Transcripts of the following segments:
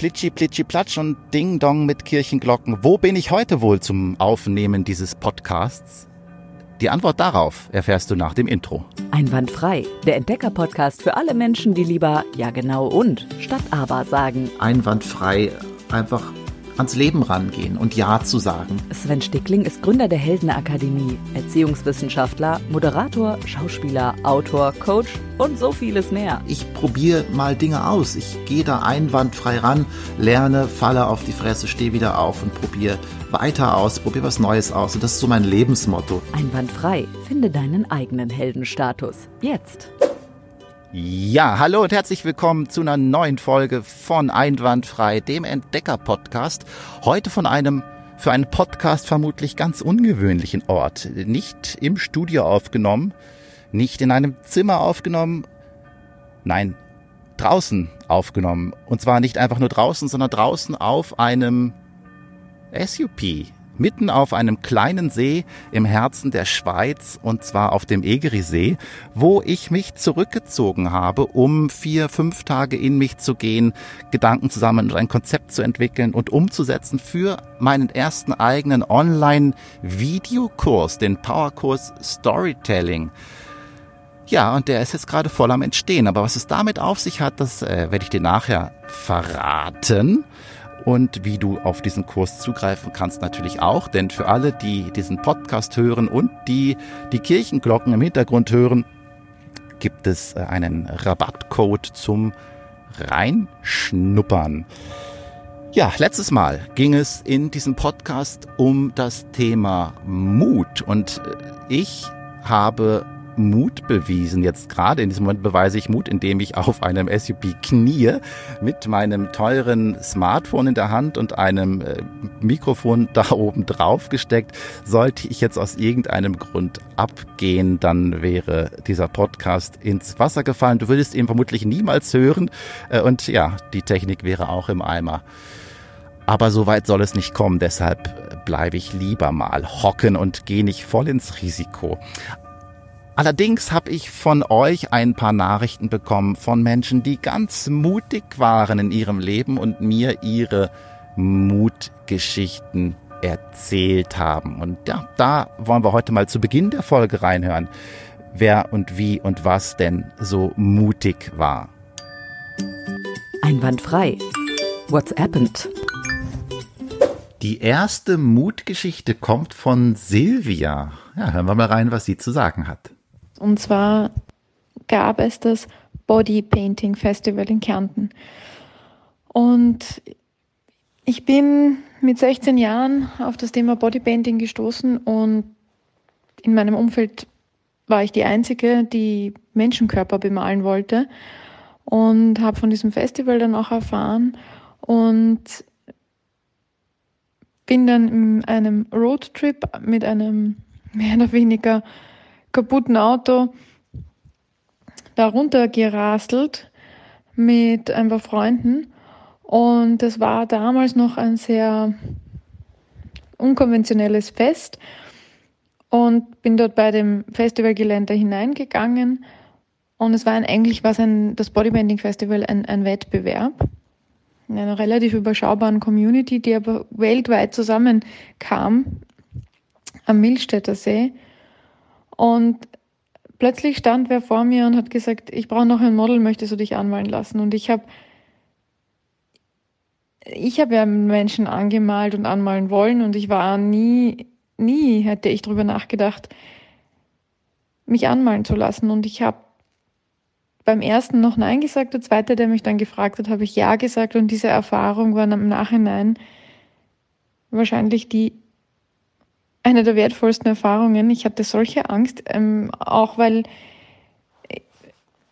Plitschi, Plitschi, Platsch und Ding Dong mit Kirchenglocken. Wo bin ich heute wohl zum Aufnehmen dieses Podcasts? Die Antwort darauf erfährst du nach dem Intro. Einwandfrei, der Entdecker-Podcast für alle Menschen, die lieber ja genau und statt aber sagen. Einwandfrei, einfach ans Leben rangehen und Ja zu sagen. Sven Stickling ist Gründer der Heldenakademie, Erziehungswissenschaftler, Moderator, Schauspieler, Autor, Coach und so vieles mehr. Ich probiere mal Dinge aus. Ich gehe da einwandfrei ran, lerne, falle auf die Fresse, stehe wieder auf und probiere weiter aus, probiere was Neues aus. Und das ist so mein Lebensmotto. Einwandfrei. Finde deinen eigenen Heldenstatus. Jetzt. Ja, hallo und herzlich willkommen zu einer neuen Folge von Einwandfrei, dem Entdecker-Podcast. Heute von einem für einen Podcast vermutlich ganz ungewöhnlichen Ort. Nicht im Studio aufgenommen, nicht in einem Zimmer aufgenommen, nein, draußen aufgenommen. Und zwar nicht einfach nur draußen, sondern draußen auf einem SUP, mitten auf einem kleinen See im Herzen der Schweiz und zwar auf dem Egerisee, wo ich mich zurückgezogen habe, um vier, fünf Tage in mich zu gehen, Gedanken zusammen und ein Konzept zu entwickeln und umzusetzen für meinen ersten eigenen Online-Videokurs, den Powerkurs Storytelling. Ja, und der ist jetzt gerade voll am Entstehen. Aber was es damit auf sich hat, das äh, werde ich dir nachher verraten und wie du auf diesen Kurs zugreifen kannst natürlich auch, denn für alle, die diesen Podcast hören und die die Kirchenglocken im Hintergrund hören, gibt es äh, einen Rabattcode zum Reinschnuppern. Ja, letztes Mal ging es in diesem Podcast um das Thema Mut und äh, ich habe Mut bewiesen. Jetzt gerade in diesem Moment beweise ich Mut, indem ich auf einem SUP knie mit meinem teuren Smartphone in der Hand und einem äh, Mikrofon da oben drauf gesteckt. Sollte ich jetzt aus irgendeinem Grund abgehen, dann wäre dieser Podcast ins Wasser gefallen. Du würdest ihn vermutlich niemals hören äh, und ja, die Technik wäre auch im Eimer. Aber so weit soll es nicht kommen, deshalb bleibe ich lieber mal hocken und gehe nicht voll ins Risiko. Allerdings habe ich von euch ein paar Nachrichten bekommen von Menschen, die ganz mutig waren in ihrem Leben und mir ihre Mutgeschichten erzählt haben. Und ja, da wollen wir heute mal zu Beginn der Folge reinhören, wer und wie und was denn so mutig war. Einwandfrei. What's happened? Die erste Mutgeschichte kommt von Silvia. Ja, hören wir mal rein, was sie zu sagen hat. Und zwar gab es das Body Painting Festival in Kärnten. Und ich bin mit 16 Jahren auf das Thema Bodypainting gestoßen und in meinem Umfeld war ich die Einzige, die Menschenkörper bemalen wollte und habe von diesem Festival dann auch erfahren und bin dann in einem Roadtrip mit einem mehr oder weniger kaputten Auto darunter gerastelt mit ein paar Freunden. Und das war damals noch ein sehr unkonventionelles Fest und bin dort bei dem Festivalgelände hineingegangen. Und es war ein, eigentlich was ein, das Bodybuilding Festival ein, ein Wettbewerb in einer relativ überschaubaren Community, die aber weltweit zusammenkam am Milstädter See. Und plötzlich stand wer vor mir und hat gesagt, ich brauche noch ein Model, möchtest du dich anmalen lassen? Und ich habe ich habe ja Menschen angemalt und anmalen wollen und ich war nie, nie hätte ich darüber nachgedacht, mich anmalen zu lassen. Und ich habe beim ersten noch Nein gesagt, der zweite, der mich dann gefragt hat, habe ich Ja gesagt und diese Erfahrung war im Nachhinein wahrscheinlich die eine der wertvollsten Erfahrungen. Ich hatte solche Angst, ähm, auch weil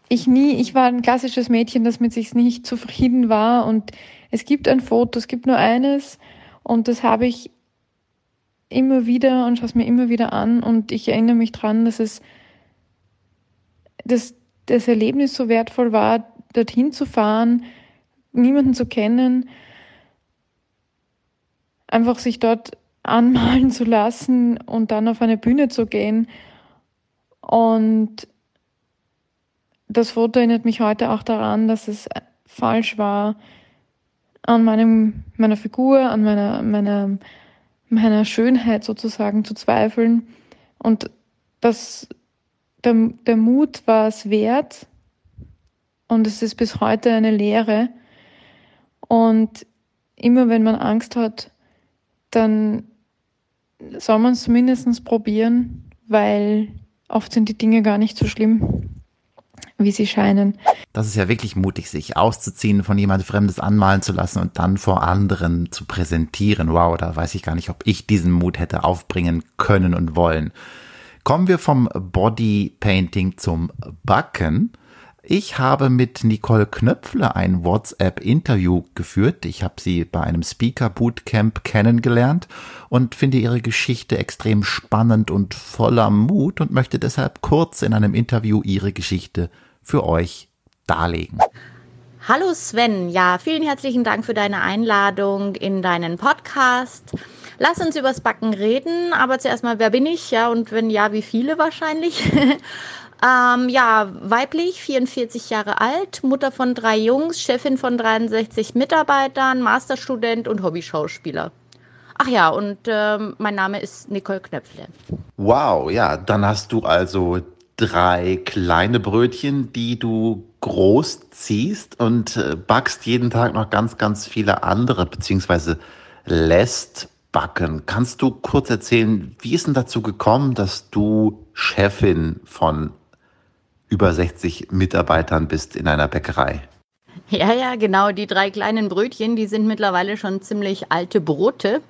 ich nie, ich war ein klassisches Mädchen, das mit sich nicht zufrieden war. Und es gibt ein Foto, es gibt nur eines. Und das habe ich immer wieder und schaue es mir immer wieder an. Und ich erinnere mich dran, dass es, dass das Erlebnis so wertvoll war, dorthin zu fahren, niemanden zu kennen, einfach sich dort anmalen zu lassen und dann auf eine Bühne zu gehen. Und das Foto erinnert mich heute auch daran, dass es falsch war, an meinem, meiner Figur, an meiner, meiner, meiner Schönheit sozusagen zu zweifeln. Und das, der, der Mut war es wert. Und es ist bis heute eine Lehre. Und immer wenn man Angst hat, dann soll man es zumindest probieren, weil oft sind die Dinge gar nicht so schlimm, wie sie scheinen. Das ist ja wirklich mutig, sich auszuziehen, von jemand Fremdes anmalen zu lassen und dann vor anderen zu präsentieren. Wow, da weiß ich gar nicht, ob ich diesen Mut hätte aufbringen können und wollen. Kommen wir vom Bodypainting zum Backen. Ich habe mit Nicole Knöpfle ein WhatsApp-Interview geführt. Ich habe sie bei einem Speaker-Bootcamp kennengelernt und finde ihre Geschichte extrem spannend und voller Mut und möchte deshalb kurz in einem Interview ihre Geschichte für euch darlegen. Hallo Sven, ja, vielen herzlichen Dank für deine Einladung in deinen Podcast. Lass uns übers Backen reden, aber zuerst mal, wer bin ich? Ja, und wenn ja, wie viele wahrscheinlich? Ähm, ja, weiblich, 44 Jahre alt, Mutter von drei Jungs, Chefin von 63 Mitarbeitern, Masterstudent und Hobbyschauspieler. Ach ja, und ähm, mein Name ist Nicole Knöpfle. Wow, ja, dann hast du also drei kleine Brötchen, die du groß ziehst und äh, backst jeden Tag noch ganz, ganz viele andere, beziehungsweise lässt backen. Kannst du kurz erzählen, wie ist denn dazu gekommen, dass du Chefin von über 60 Mitarbeitern bist in einer Bäckerei. Ja, ja, genau. Die drei kleinen Brötchen, die sind mittlerweile schon ziemlich alte Brote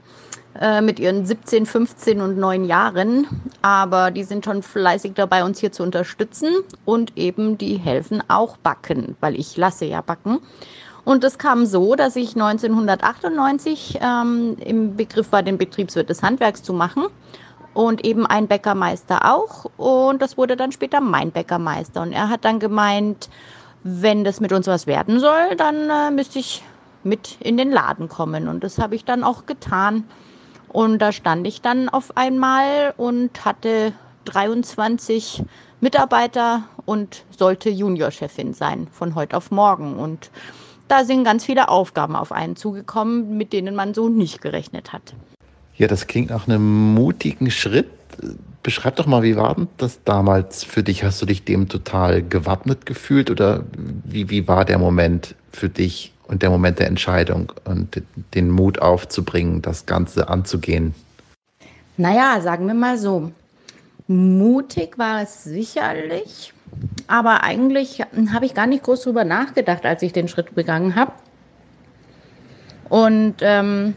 äh, mit ihren 17, 15 und 9 Jahren. Aber die sind schon fleißig dabei, uns hier zu unterstützen. Und eben, die helfen auch backen, weil ich lasse ja backen. Und es kam so, dass ich 1998 ähm, im Begriff war, den Betriebswirt des Handwerks zu machen und eben ein Bäckermeister auch. Und das wurde dann später mein Bäckermeister. Und er hat dann gemeint, wenn das mit uns was werden soll, dann äh, müsste ich mit in den Laden kommen. Und das habe ich dann auch getan. Und da stand ich dann auf einmal und hatte 23 Mitarbeiter und sollte Juniorchefin sein von heute auf morgen. Und da sind ganz viele Aufgaben auf einen zugekommen, mit denen man so nicht gerechnet hat. Ja, das klingt nach einem mutigen Schritt. Beschreib doch mal, wie war denn das damals für dich? Hast du dich dem total gewappnet gefühlt oder wie, wie war der Moment für dich und der Moment der Entscheidung und den Mut aufzubringen, das Ganze anzugehen? Naja, sagen wir mal so. Mutig war es sicherlich, aber eigentlich habe ich gar nicht groß drüber nachgedacht, als ich den Schritt begangen habe. Und ähm,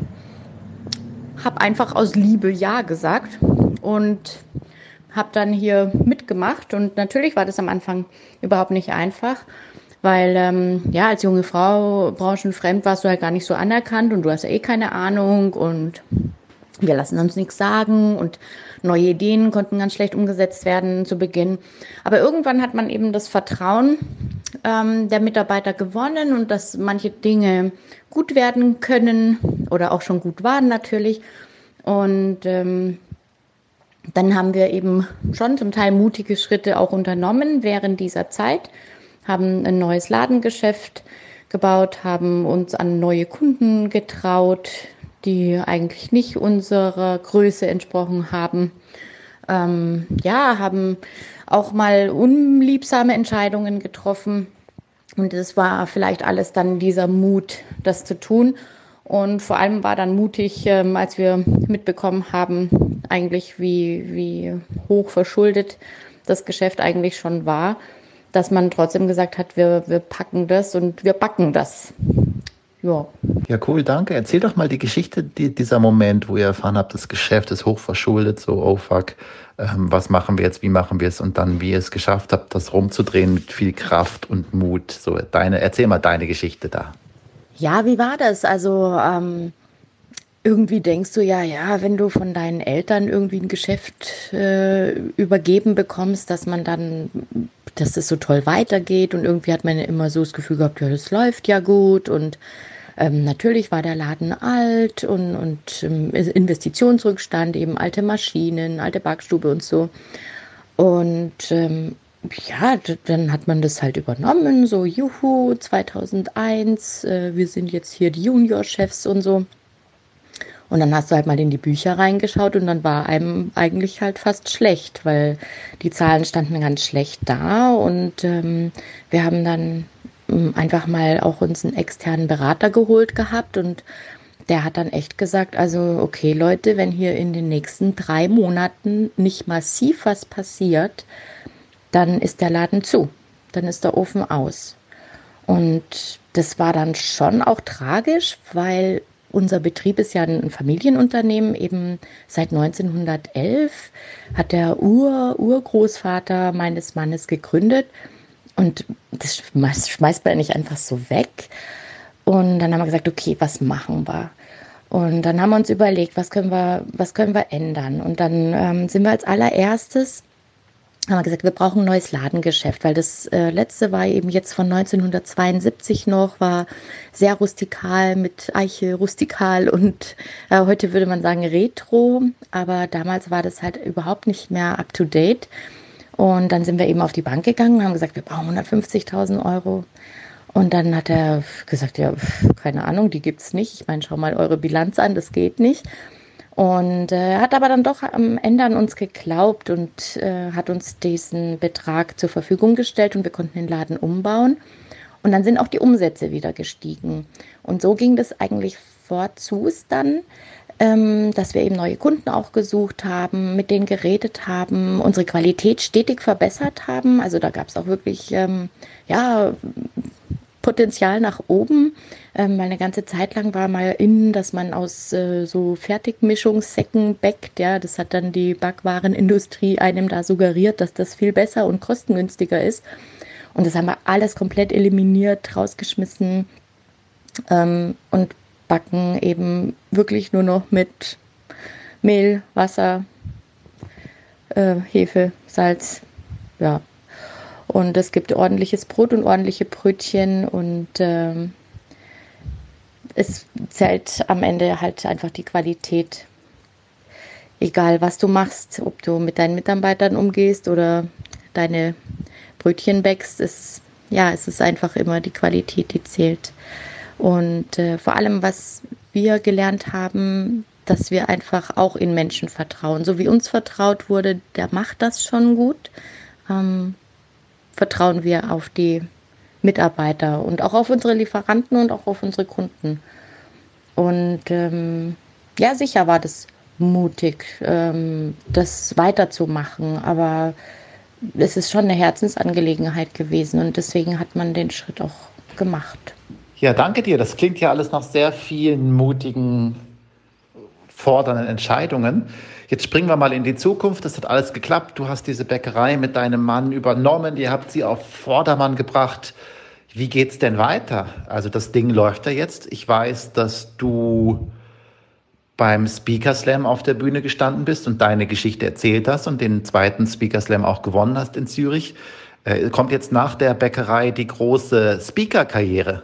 habe einfach aus Liebe Ja gesagt und habe dann hier mitgemacht. Und natürlich war das am Anfang überhaupt nicht einfach, weil ähm, ja, als junge Frau branchenfremd warst du halt gar nicht so anerkannt und du hast ja eh keine Ahnung und wir lassen uns nichts sagen und neue Ideen konnten ganz schlecht umgesetzt werden zu Beginn. Aber irgendwann hat man eben das Vertrauen ähm, der Mitarbeiter gewonnen und dass manche Dinge gut werden können oder auch schon gut waren natürlich. Und ähm, dann haben wir eben schon zum Teil mutige Schritte auch unternommen während dieser Zeit, haben ein neues Ladengeschäft gebaut, haben uns an neue Kunden getraut, die eigentlich nicht unserer Größe entsprochen haben. Ähm, ja, haben auch mal unliebsame Entscheidungen getroffen. Und es war vielleicht alles dann dieser Mut, das zu tun. Und vor allem war dann mutig, ähm, als wir mitbekommen haben, eigentlich wie, wie hoch verschuldet das Geschäft eigentlich schon war, dass man trotzdem gesagt hat, wir, wir packen das und wir backen das. Ja. Ja, cool, danke. Erzähl doch mal die Geschichte, die, dieser Moment, wo ihr erfahren habt, das Geschäft ist hochverschuldet, so, oh fuck, ähm, was machen wir jetzt, wie machen wir es und dann, wie ihr es geschafft habt, das rumzudrehen mit viel Kraft und Mut. So, deine, erzähl mal deine Geschichte da. Ja, wie war das? Also, ähm, irgendwie denkst du ja, ja, wenn du von deinen Eltern irgendwie ein Geschäft äh, übergeben bekommst, dass man dann, dass es so toll weitergeht und irgendwie hat man immer so das Gefühl gehabt, ja, das läuft ja gut und ähm, natürlich war der Laden alt und, und ähm, Investitionsrückstand, eben alte Maschinen, alte Backstube und so. Und ähm, ja, dann hat man das halt übernommen, so juhu, 2001, äh, wir sind jetzt hier die Juniorchefs und so. Und dann hast du halt mal in die Bücher reingeschaut und dann war einem eigentlich halt fast schlecht, weil die Zahlen standen ganz schlecht da und ähm, wir haben dann einfach mal auch uns einen externen Berater geholt gehabt und der hat dann echt gesagt, also okay Leute, wenn hier in den nächsten drei Monaten nicht massiv was passiert, dann ist der Laden zu, dann ist der Ofen aus. Und das war dann schon auch tragisch, weil unser Betrieb ist ja ein Familienunternehmen, eben seit 1911 hat der Ur Urgroßvater meines Mannes gegründet und das schmeißt, man nicht einfach so weg. Und dann haben wir gesagt, okay, was machen wir? Und dann haben wir uns überlegt, was können wir, was können wir ändern? Und dann ähm, sind wir als allererstes haben wir gesagt, wir brauchen ein neues Ladengeschäft, weil das äh, letzte war eben jetzt von 1972 noch, war sehr rustikal mit Eiche, rustikal und äh, heute würde man sagen Retro, aber damals war das halt überhaupt nicht mehr up to date. Und dann sind wir eben auf die Bank gegangen und haben gesagt, wir brauchen 150.000 Euro. Und dann hat er gesagt, ja, keine Ahnung, die gibt's nicht. Ich meine, schau mal eure Bilanz an, das geht nicht. Und äh, hat aber dann doch am Ende an uns geglaubt und äh, hat uns diesen Betrag zur Verfügung gestellt und wir konnten den Laden umbauen. Und dann sind auch die Umsätze wieder gestiegen. Und so ging das eigentlich fortzus dann, ähm, dass wir eben neue Kunden auch gesucht haben, mit denen geredet haben, unsere Qualität stetig verbessert haben. Also da gab es auch wirklich ähm, ja, Potenzial nach oben, ähm, weil eine ganze Zeit lang war mal in, dass man aus äh, so Fertigmischungssäcken backt. Ja, das hat dann die Backwarenindustrie einem da suggeriert, dass das viel besser und kostengünstiger ist. Und das haben wir alles komplett eliminiert, rausgeschmissen ähm, und backen eben wirklich nur noch mit Mehl, Wasser, äh, Hefe, Salz, ja, und es gibt ordentliches Brot und ordentliche Brötchen und ähm, es zählt am Ende halt einfach die Qualität. Egal, was du machst, ob du mit deinen Mitarbeitern umgehst oder deine Brötchen bäckst, ist, ja, es ist einfach immer die Qualität, die zählt. Und äh, vor allem, was wir gelernt haben, dass wir einfach auch in Menschen vertrauen. So wie uns vertraut wurde, der macht das schon gut. Ähm, vertrauen wir auf die Mitarbeiter und auch auf unsere Lieferanten und auch auf unsere Kunden. Und ähm, ja, sicher war das mutig, ähm, das weiterzumachen, aber es ist schon eine Herzensangelegenheit gewesen und deswegen hat man den Schritt auch gemacht. Ja, danke dir. Das klingt ja alles nach sehr vielen mutigen, fordernden Entscheidungen. Jetzt springen wir mal in die Zukunft. Das hat alles geklappt. Du hast diese Bäckerei mit deinem Mann übernommen. Ihr habt sie auf Vordermann gebracht. Wie geht's denn weiter? Also das Ding läuft ja jetzt. Ich weiß, dass du beim Speaker Slam auf der Bühne gestanden bist und deine Geschichte erzählt hast und den zweiten Speaker Slam auch gewonnen hast in Zürich. Äh, kommt jetzt nach der Bäckerei die große Speaker-Karriere?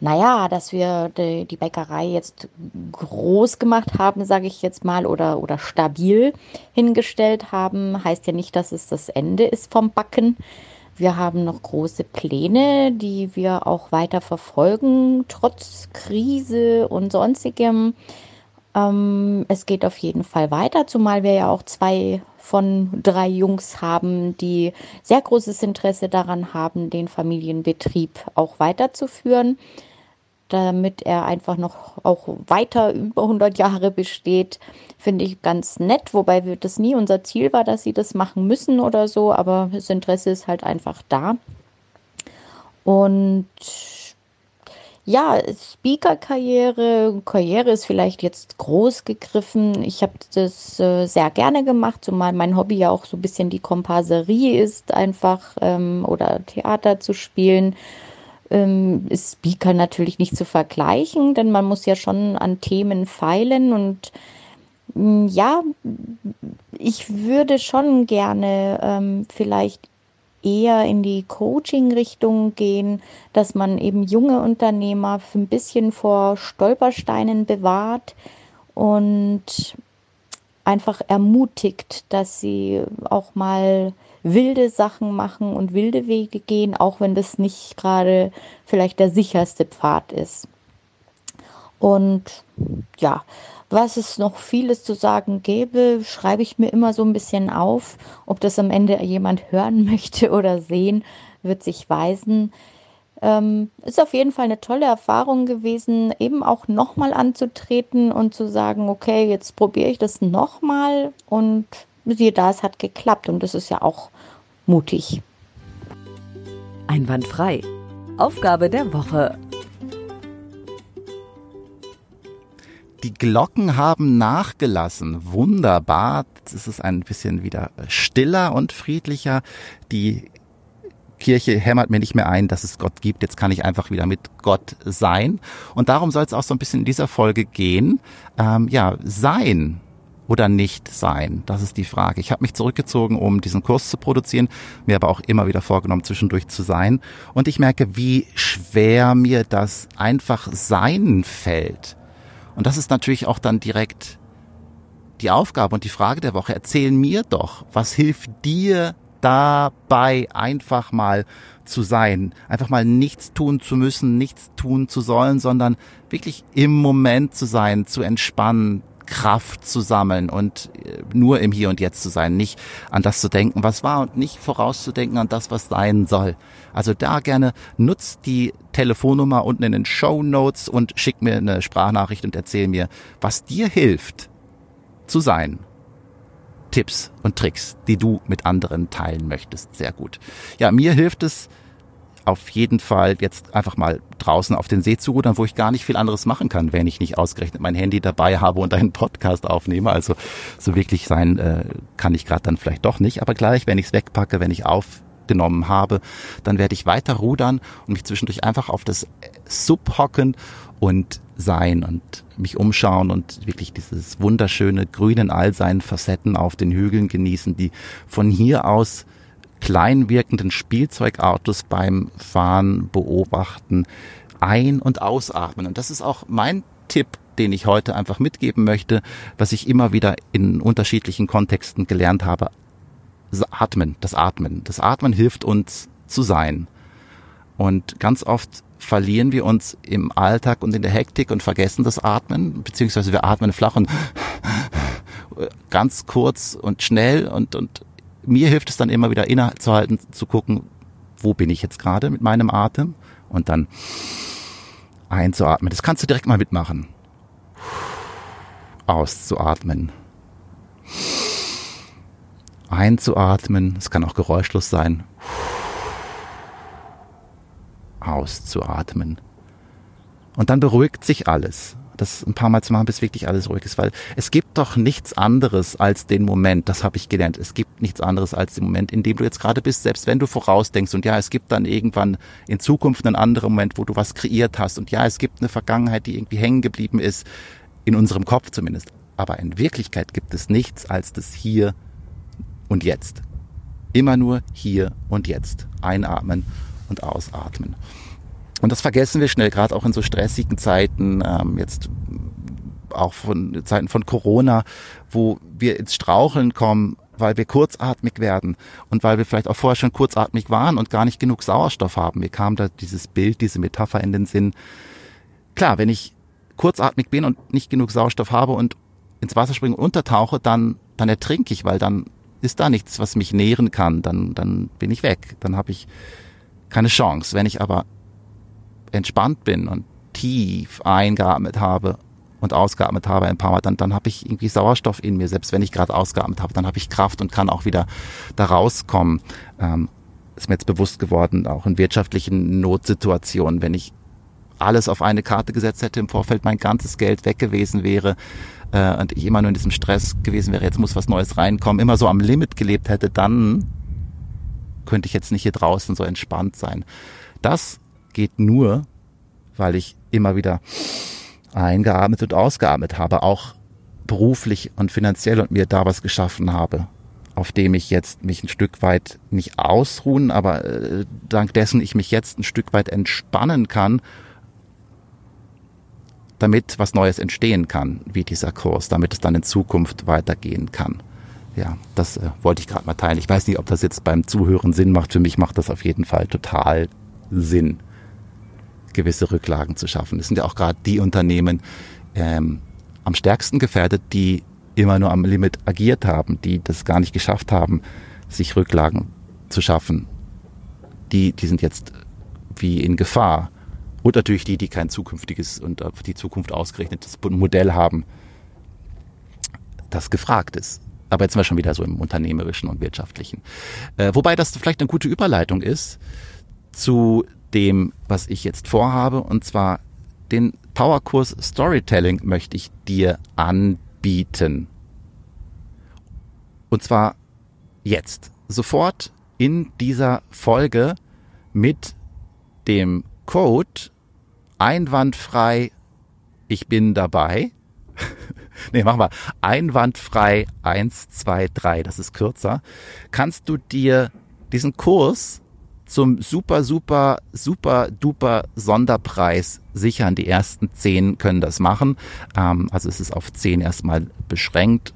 Naja, dass wir die, die Bäckerei jetzt groß gemacht haben, sage ich jetzt mal, oder, oder stabil hingestellt haben, heißt ja nicht, dass es das Ende ist vom Backen. Wir haben noch große Pläne, die wir auch weiter verfolgen, trotz Krise und sonstigem. Ähm, es geht auf jeden Fall weiter, zumal wir ja auch zwei von drei Jungs haben, die sehr großes Interesse daran haben, den Familienbetrieb auch weiterzuführen damit er einfach noch auch weiter über 100 Jahre besteht, finde ich ganz nett, wobei das nie unser Ziel war, dass sie das machen müssen oder so, aber das Interesse ist halt einfach da. Und ja, Speaker-Karriere, Karriere ist vielleicht jetzt groß gegriffen. Ich habe das äh, sehr gerne gemacht, zumal mein Hobby ja auch so ein bisschen die Komparserie ist, einfach ähm, oder Theater zu spielen ähm, ist Speaker natürlich nicht zu vergleichen, denn man muss ja schon an Themen feilen und mm, ja, ich würde schon gerne ähm, vielleicht eher in die Coaching-Richtung gehen, dass man eben junge Unternehmer ein bisschen vor Stolpersteinen bewahrt und einfach ermutigt, dass sie auch mal wilde Sachen machen und wilde Wege gehen, auch wenn das nicht gerade vielleicht der sicherste Pfad ist. Und ja, was es noch vieles zu sagen gäbe, schreibe ich mir immer so ein bisschen auf. Ob das am Ende jemand hören möchte oder sehen, wird sich weisen. Ähm, ist auf jeden Fall eine tolle Erfahrung gewesen, eben auch nochmal anzutreten und zu sagen, okay, jetzt probiere ich das nochmal und siehe da, es hat geklappt und das ist ja auch mutig. Einwandfrei. Aufgabe der Woche. Die Glocken haben nachgelassen. Wunderbar. Jetzt ist es ein bisschen wieder stiller und friedlicher. Die Kirche hämmert mir nicht mehr ein, dass es Gott gibt. Jetzt kann ich einfach wieder mit Gott sein. Und darum soll es auch so ein bisschen in dieser Folge gehen. Ähm, ja, sein oder nicht sein? Das ist die Frage. Ich habe mich zurückgezogen, um diesen Kurs zu produzieren, mir aber auch immer wieder vorgenommen, zwischendurch zu sein. Und ich merke, wie schwer mir das einfach sein fällt. Und das ist natürlich auch dann direkt die Aufgabe und die Frage der Woche. Erzähl mir doch, was hilft dir dabei einfach mal zu sein, einfach mal nichts tun zu müssen, nichts tun zu sollen, sondern wirklich im Moment zu sein, zu entspannen, Kraft zu sammeln und äh, nur im Hier und Jetzt zu sein, nicht an das zu denken, was war und nicht vorauszudenken an das, was sein soll. Also da gerne nutzt die Telefonnummer unten in den Show Notes und schick mir eine Sprachnachricht und erzähl mir, was dir hilft zu sein Tipps und Tricks, die du mit anderen teilen möchtest. Sehr gut. Ja, mir hilft es auf jeden Fall jetzt einfach mal draußen auf den See zu rudern, wo ich gar nicht viel anderes machen kann, wenn ich nicht ausgerechnet mein Handy dabei habe und einen Podcast aufnehme. Also so wirklich sein äh, kann ich gerade dann vielleicht doch nicht. Aber gleich, wenn ich es wegpacke, wenn ich aufgenommen habe, dann werde ich weiter rudern und mich zwischendurch einfach auf das Sub hocken und sein und mich umschauen und wirklich dieses wunderschöne Grün in all seinen Facetten auf den Hügeln genießen, die von hier aus klein wirkenden Spielzeugautos beim Fahren beobachten, ein- und ausatmen. Und das ist auch mein Tipp, den ich heute einfach mitgeben möchte, was ich immer wieder in unterschiedlichen Kontexten gelernt habe. Atmen, das Atmen. Das Atmen hilft uns zu sein. Und ganz oft verlieren wir uns im Alltag und in der Hektik und vergessen das Atmen, beziehungsweise wir atmen flach und ganz kurz und schnell und, und mir hilft es dann immer wieder innezuhalten, zu gucken, wo bin ich jetzt gerade mit meinem Atem und dann einzuatmen. Das kannst du direkt mal mitmachen. Auszuatmen. Einzuatmen. Es kann auch geräuschlos sein auszuatmen. Und dann beruhigt sich alles. Das ein paar Mal zu machen, bis wirklich alles ruhig ist, weil es gibt doch nichts anderes als den Moment, das habe ich gelernt. Es gibt nichts anderes als den Moment, in dem du jetzt gerade bist, selbst wenn du vorausdenkst und ja, es gibt dann irgendwann in Zukunft einen anderen Moment, wo du was kreiert hast und ja, es gibt eine Vergangenheit, die irgendwie hängen geblieben ist, in unserem Kopf zumindest. Aber in Wirklichkeit gibt es nichts als das Hier und Jetzt. Immer nur hier und jetzt. Einatmen und ausatmen. Und das vergessen wir schnell, gerade auch in so stressigen Zeiten, ähm, jetzt auch von Zeiten von Corona, wo wir ins Straucheln kommen, weil wir kurzatmig werden und weil wir vielleicht auch vorher schon kurzatmig waren und gar nicht genug Sauerstoff haben. Mir kam da dieses Bild, diese Metapher in den Sinn. Klar, wenn ich kurzatmig bin und nicht genug Sauerstoff habe und ins Wasser springe und untertauche, dann, dann ertrinke ich, weil dann ist da nichts, was mich nähren kann. Dann, dann bin ich weg. Dann habe ich keine Chance. Wenn ich aber entspannt bin und tief eingeatmet habe und ausgeatmet habe ein paar Mal, dann, dann habe ich irgendwie Sauerstoff in mir. Selbst wenn ich gerade ausgeatmet habe, dann habe ich Kraft und kann auch wieder da rauskommen. Ähm, ist mir jetzt bewusst geworden, auch in wirtschaftlichen Notsituationen, wenn ich alles auf eine Karte gesetzt hätte im Vorfeld, mein ganzes Geld weg gewesen wäre äh, und ich immer nur in diesem Stress gewesen wäre, jetzt muss was Neues reinkommen, immer so am Limit gelebt hätte, dann könnte ich jetzt nicht hier draußen so entspannt sein. Das geht nur, weil ich immer wieder eingeatmet und ausgeatmet habe, auch beruflich und finanziell und mir da was geschaffen habe, auf dem ich jetzt mich ein Stück weit nicht ausruhen, aber äh, dank dessen ich mich jetzt ein Stück weit entspannen kann, damit was Neues entstehen kann, wie dieser Kurs, damit es dann in Zukunft weitergehen kann. ja, das äh, wollte ich gerade mal teilen. Ich weiß nicht, ob das jetzt beim Zuhören Sinn macht. Für mich macht das auf jeden Fall total Sinn, gewisse Rücklagen zu schaffen. Es sind ja auch gerade die Unternehmen ähm, am stärksten gefährdet, die immer nur am Limit agiert haben, die das gar nicht geschafft haben, sich Rücklagen zu schaffen. Die, die sind jetzt wie in Gefahr. Und natürlich die, die kein zukünftiges und auf die Zukunft ausgerechnetes Modell haben, das gefragt ist. Aber jetzt sind wir schon wieder so im unternehmerischen und wirtschaftlichen. Äh, wobei das vielleicht eine gute Überleitung ist zu dem, was ich jetzt vorhabe. Und zwar den Powerkurs Storytelling möchte ich dir anbieten. Und zwar jetzt, sofort in dieser Folge mit dem Code einwandfrei, ich bin dabei. nee, machen wir einwandfrei 123, das ist kürzer. Kannst du dir diesen Kurs zum super, super, super duper Sonderpreis sichern. Die ersten zehn können das machen. Ähm, also es ist auf zehn erstmal beschränkt.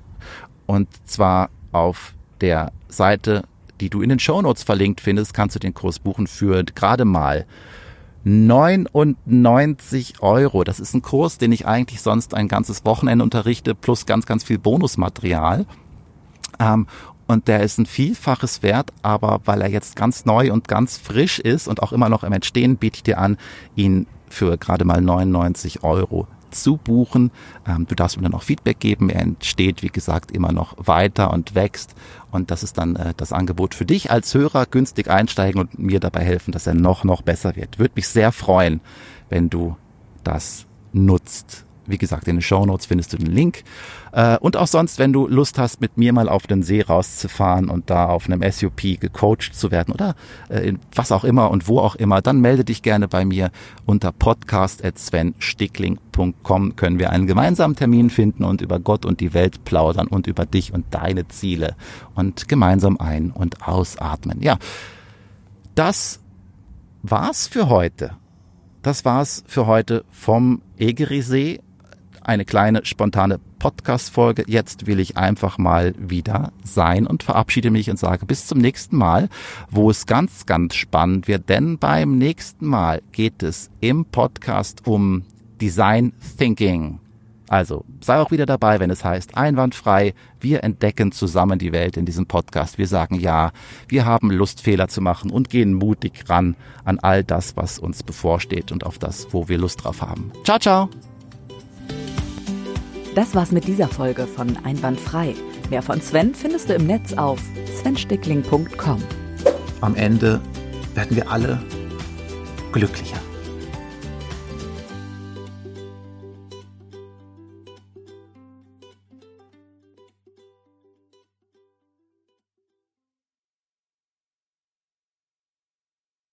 Und zwar auf der Seite, die du in den Shownotes verlinkt findest, kannst du den Kurs buchen für gerade mal 99 Euro. Das ist ein Kurs, den ich eigentlich sonst ein ganzes Wochenende unterrichte, plus ganz, ganz viel Bonusmaterial. Ähm, und der ist ein Vielfaches wert, aber weil er jetzt ganz neu und ganz frisch ist und auch immer noch im Entstehen, biete ich dir an, ihn für gerade mal 99 Euro zu buchen. Ähm, du darfst mir dann auch Feedback geben. Er entsteht, wie gesagt, immer noch weiter und wächst. Und das ist dann äh, das Angebot für dich als Hörer, günstig einsteigen und mir dabei helfen, dass er noch, noch besser wird. Würde mich sehr freuen, wenn du das nutzt. Wie gesagt, in den Show Notes findest du den Link. Äh, und auch sonst, wenn du Lust hast, mit mir mal auf den See rauszufahren und da auf einem SUP gecoacht zu werden oder äh, was auch immer und wo auch immer, dann melde dich gerne bei mir unter podcast.svenstickling.com können wir einen gemeinsamen Termin finden und über Gott und die Welt plaudern und über dich und deine Ziele und gemeinsam ein- und ausatmen. Ja, das war's für heute. Das war's für heute vom Egerisee eine kleine spontane Podcast-Folge. Jetzt will ich einfach mal wieder sein und verabschiede mich und sage bis zum nächsten Mal, wo es ganz, ganz spannend wird. Denn beim nächsten Mal geht es im Podcast um Design Thinking. Also sei auch wieder dabei, wenn es heißt einwandfrei. Wir entdecken zusammen die Welt in diesem Podcast. Wir sagen ja, wir haben Lust, Fehler zu machen und gehen mutig ran an all das, was uns bevorsteht und auf das, wo wir Lust drauf haben. Ciao, ciao! Das war's mit dieser Folge von Einwandfrei. Mehr von Sven findest du im Netz auf svenstickling.com. Am Ende werden wir alle glücklicher.